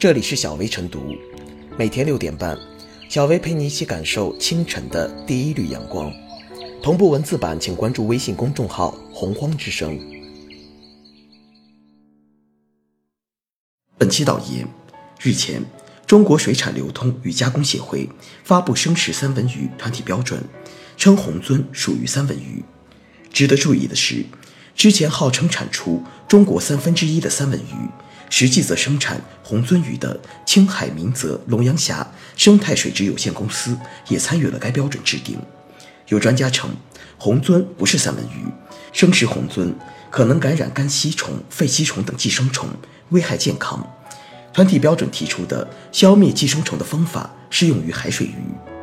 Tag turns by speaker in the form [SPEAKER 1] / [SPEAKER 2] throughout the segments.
[SPEAKER 1] 这里是小薇晨读，每天六点半，小薇陪你一起感受清晨的第一缕阳光。同步文字版，请关注微信公众号“洪荒之声”。本期导言：日前，中国水产流通与加工协会发布生食三文鱼团体标准，称红鳟属于三文鱼。值得注意的是，之前号称产出中国三分之一的三文鱼。实际则生产红鳟鱼的青海明泽龙阳峡生态水质有限公司也参与了该标准制定。有专家称，红鳟不是三文鱼，生食红鳟可能感染肝吸虫、肺吸虫等寄生虫，危害健康。团体标准提出的消灭寄生虫的方法适用于海水鱼。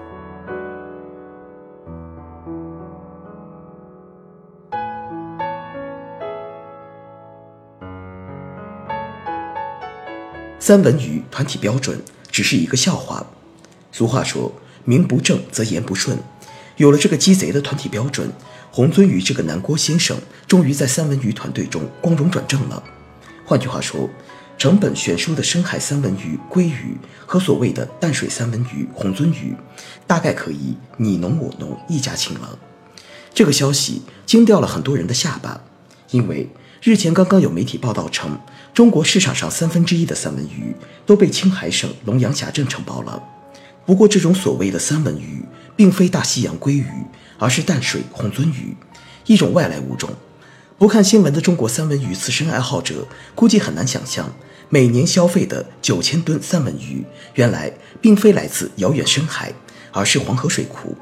[SPEAKER 1] 三文鱼团体标准只是一个笑话。俗话说：“名不正则言不顺。”有了这个鸡贼的团体标准，红鳟鱼这个南郭先生终于在三文鱼团队中光荣转正了。换句话说，成本悬殊的深海三文鱼鲑鱼和所谓的淡水三文鱼红鳟鱼，大概可以你侬我侬一家亲了。这个消息惊掉了很多人的下巴，因为。日前刚刚有媒体报道称，中国市场上三分之一的三文鱼都被青海省龙阳峡镇承包了。不过，这种所谓的三文鱼并非大西洋鲑鱼，而是淡水红鳟鱼，一种外来物种。不看新闻的中国三文鱼刺身爱好者估计很难想象，每年消费的九千吨三文鱼，原来并非来自遥远深海，而是黄河水库。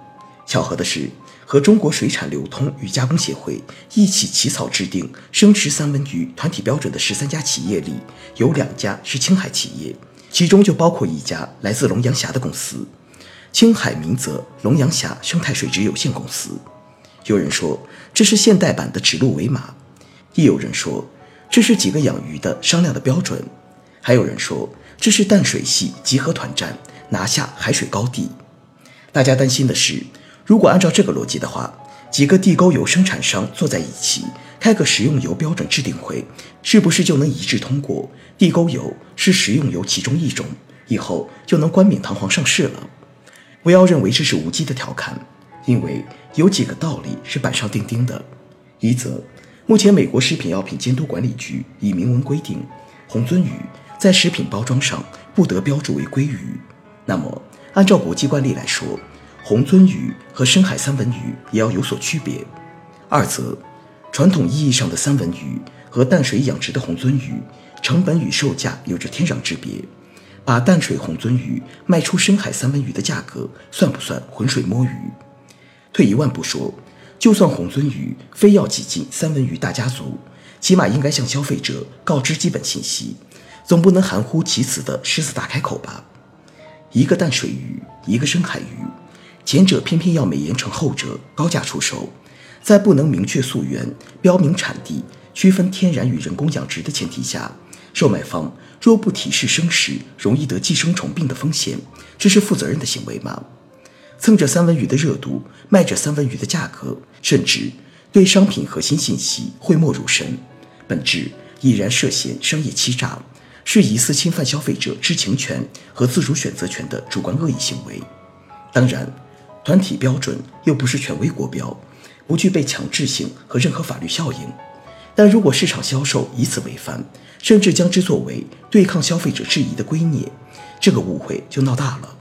[SPEAKER 1] 巧合的是。和中国水产流通与加工协会一起起草制定生食三文鱼团体标准的十三家企业里，有两家是青海企业，其中就包括一家来自龙阳峡的公司——青海明泽龙阳峡生态水质有限公司。有人说这是现代版的指鹿为马，亦有人说这是几个养鱼的商量的标准，还有人说这是淡水系集合团战，拿下海水高地。大家担心的是。如果按照这个逻辑的话，几个地沟油生产商坐在一起开个食用油标准制定会，是不是就能一致通过地沟油是食用油其中一种，以后就能冠冕堂皇上市了？不要认为这是无稽的调侃，因为有几个道理是板上钉钉的。一则，目前美国食品药品监督管理局已明文规定，红鳟鱼在食品包装上不得标注为鲑鱼。那么，按照国际惯例来说，虹鳟鱼和深海三文鱼也要有所区别。二则，传统意义上的三文鱼和淡水养殖的虹鳟鱼成本与售价有着天壤之别。把淡水虹鳟鱼卖出深海三文鱼的价格，算不算浑水摸鱼？退一万步说，就算虹鳟鱼非要挤进三文鱼大家族，起码应该向消费者告知基本信息，总不能含糊其辞的狮子大开口吧？一个淡水鱼，一个深海鱼。前者偏偏要美颜成后者高价出售，在不能明确溯源、标明产地、区分天然与人工养殖的前提下，售卖方若不提示生食容易得寄生虫病的风险，这是负责任的行为吗？蹭着三文鱼的热度，卖着三文鱼的价格，甚至对商品核心信息讳莫如深，本质已然涉嫌商业欺诈，是疑似侵犯消费者知情权和自主选择权的主观恶意行为。当然。团体标准又不是权威国标，不具备强制性和任何法律效应。但如果市场销售以此为范，甚至将之作为对抗消费者质疑的圭臬，这个误会就闹大了。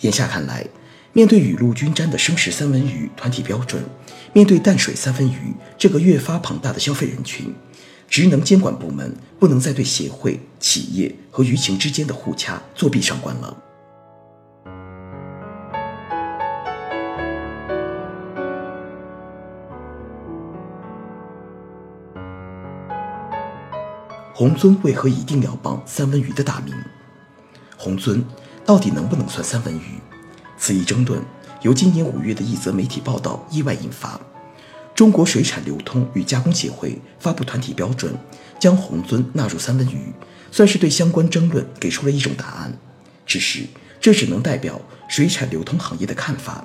[SPEAKER 1] 眼下看来，面对雨露均沾的生食三文鱼团体标准，面对淡水三文鱼这个越发庞大的消费人群，职能监管部门不能再对协会、企业和舆情之间的互掐作弊上关了。红尊为何一定要帮三文鱼的大名？红尊到底能不能算三文鱼？此一争论由今年五月的一则媒体报道意外引发。中国水产流通与加工协会发布团体标准，将红尊纳入三文鱼，算是对相关争论给出了一种答案。只是这只能代表水产流通行业的看法，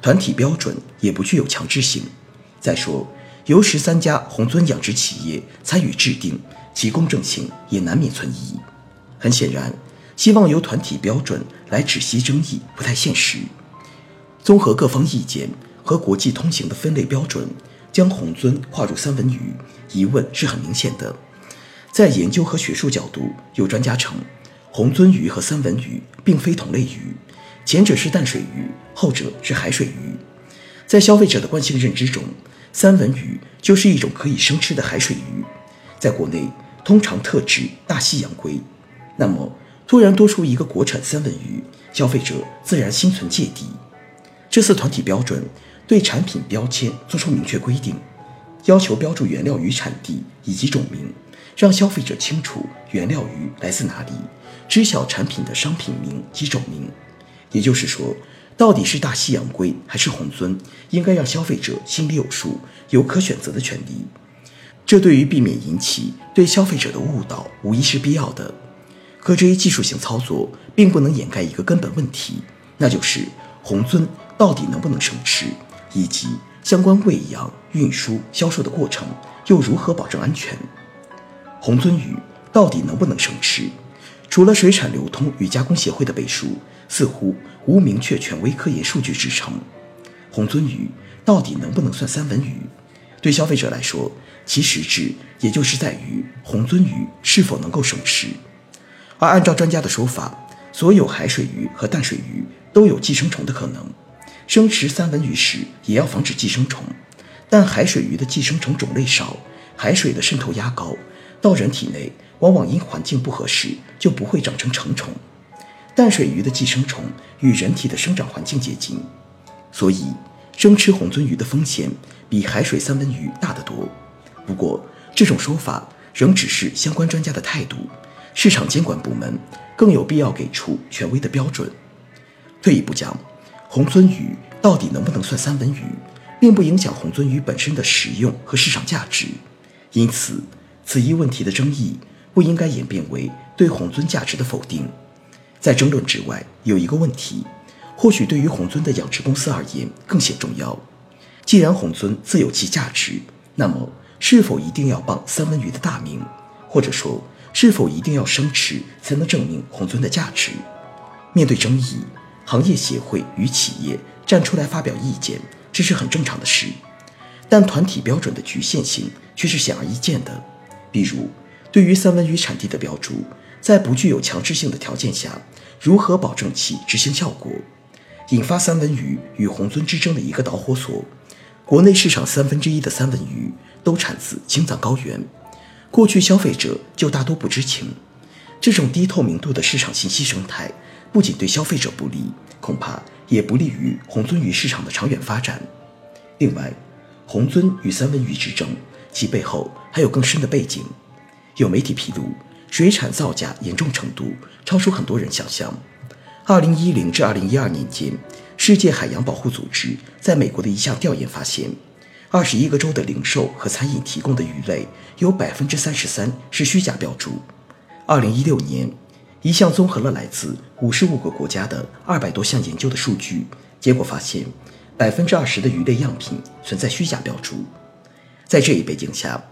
[SPEAKER 1] 团体标准也不具有强制性。再说，由十三家红尊养殖企业参与制定。其公正性也难免存疑。很显然，希望由团体标准来止息争议不太现实。综合各方意见和国际通行的分类标准，将红鳟划入三文鱼，疑问是很明显的。在研究和学术角度，有专家称，红鳟鱼和三文鱼并非同类鱼，前者是淡水鱼，后者是海水鱼。在消费者的惯性认知中，三文鱼就是一种可以生吃的海水鱼，在国内通常特指大西洋鲑。那么，突然多出一个国产三文鱼，消费者自然心存芥蒂。这次团体标准对产品标签作出明确规定，要求标注原料鱼产地以及种名，让消费者清楚原料鱼来自哪里，知晓产品的商品名及种名。也就是说，到底是大西洋龟还是红鳟，应该让消费者心里有数，有可选择的权利。这对于避免引起对消费者的误导，无疑是必要的。可这一技术性操作并不能掩盖一个根本问题，那就是红鳟。到底能不能生吃，以及相关喂养、运输、销售的过程又如何保证安全？红鳟鱼到底能不能生吃？除了水产流通与加工协会的背书，似乎无明确权威科研数据支撑。红鳟鱼到底能不能算三文鱼？对消费者来说，其实质也就是在于红鳟鱼是否能够生吃。而按照专家的说法，所有海水鱼和淡水鱼都有寄生虫的可能。生吃三文鱼时也要防止寄生虫，但海水鱼的寄生虫种类少，海水的渗透压高，到人体内往往因环境不合适就不会长成成虫。淡水鱼的寄生虫与人体的生长环境接近，所以生吃红鳟鱼的风险比海水三文鱼大得多。不过这种说法仍只是相关专家的态度，市场监管部门更有必要给出权威的标准。退一步讲。红鳟鱼到底能不能算三文鱼，并不影响红鳟鱼本身的食用和市场价值。因此，此一问题的争议不应该演变为对红鳟价值的否定。在争论之外，有一个问题，或许对于红鳟的养殖公司而言更显重要。既然红鳟自有其价值，那么是否一定要傍三文鱼的大名，或者说是否一定要生吃才能证明红鳟的价值？面对争议。行业协会与企业站出来发表意见，这是很正常的事，但团体标准的局限性却是显而易见的。比如，对于三文鱼产地的标注，在不具有强制性的条件下，如何保证其执行效果？引发三文鱼与红鳟之争的一个导火索，国内市场三分之一的三文鱼都产自青藏高原，过去消费者就大多不知情，这种低透明度的市场信息生态。不仅对消费者不利，恐怕也不利于红鳟鱼市场的长远发展。另外，红鳟与三文鱼之争，其背后还有更深的背景。有媒体披露，水产造假严重程度超出很多人想象。二零一零至二零一二年间，世界海洋保护组织在美国的一项调研发现，二十一个州的零售和餐饮提供的鱼类有百分之三十三是虚假标注。二零一六年。一项综合了来自五十五个国家的二百多项研究的数据，结果发现，百分之二十的鱼类样品存在虚假标注。在这一背景下，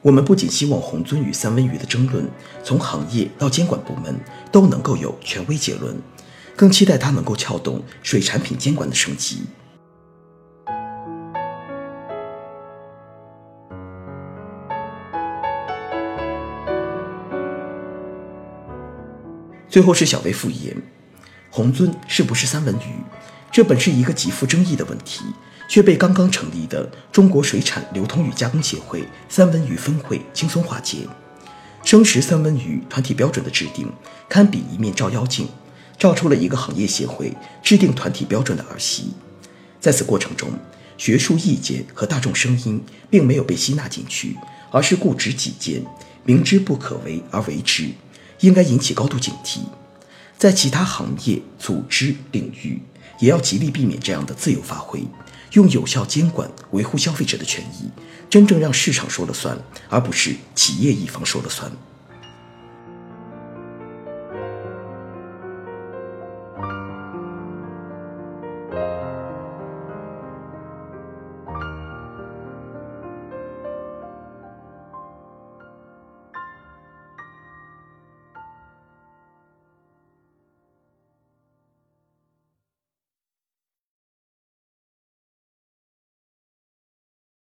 [SPEAKER 1] 我们不仅希望红鳟与三文鱼的争论从行业到监管部门都能够有权威结论，更期待它能够撬动水产品监管的升级。最后是小微复言，红鳟是不是三文鱼？这本是一个极富争议的问题，却被刚刚成立的中国水产流通与加工协会三文鱼分会轻松化解。生食三文鱼团体标准的制定，堪比一面照妖镜，照出了一个行业协会制定团体标准的儿媳。在此过程中，学术意见和大众声音并没有被吸纳进去，而是固执己见，明知不可为而为之。应该引起高度警惕，在其他行业、组织领域，也要极力避免这样的自由发挥，用有效监管维护消费者的权益，真正让市场说了算，而不是企业一方说了算。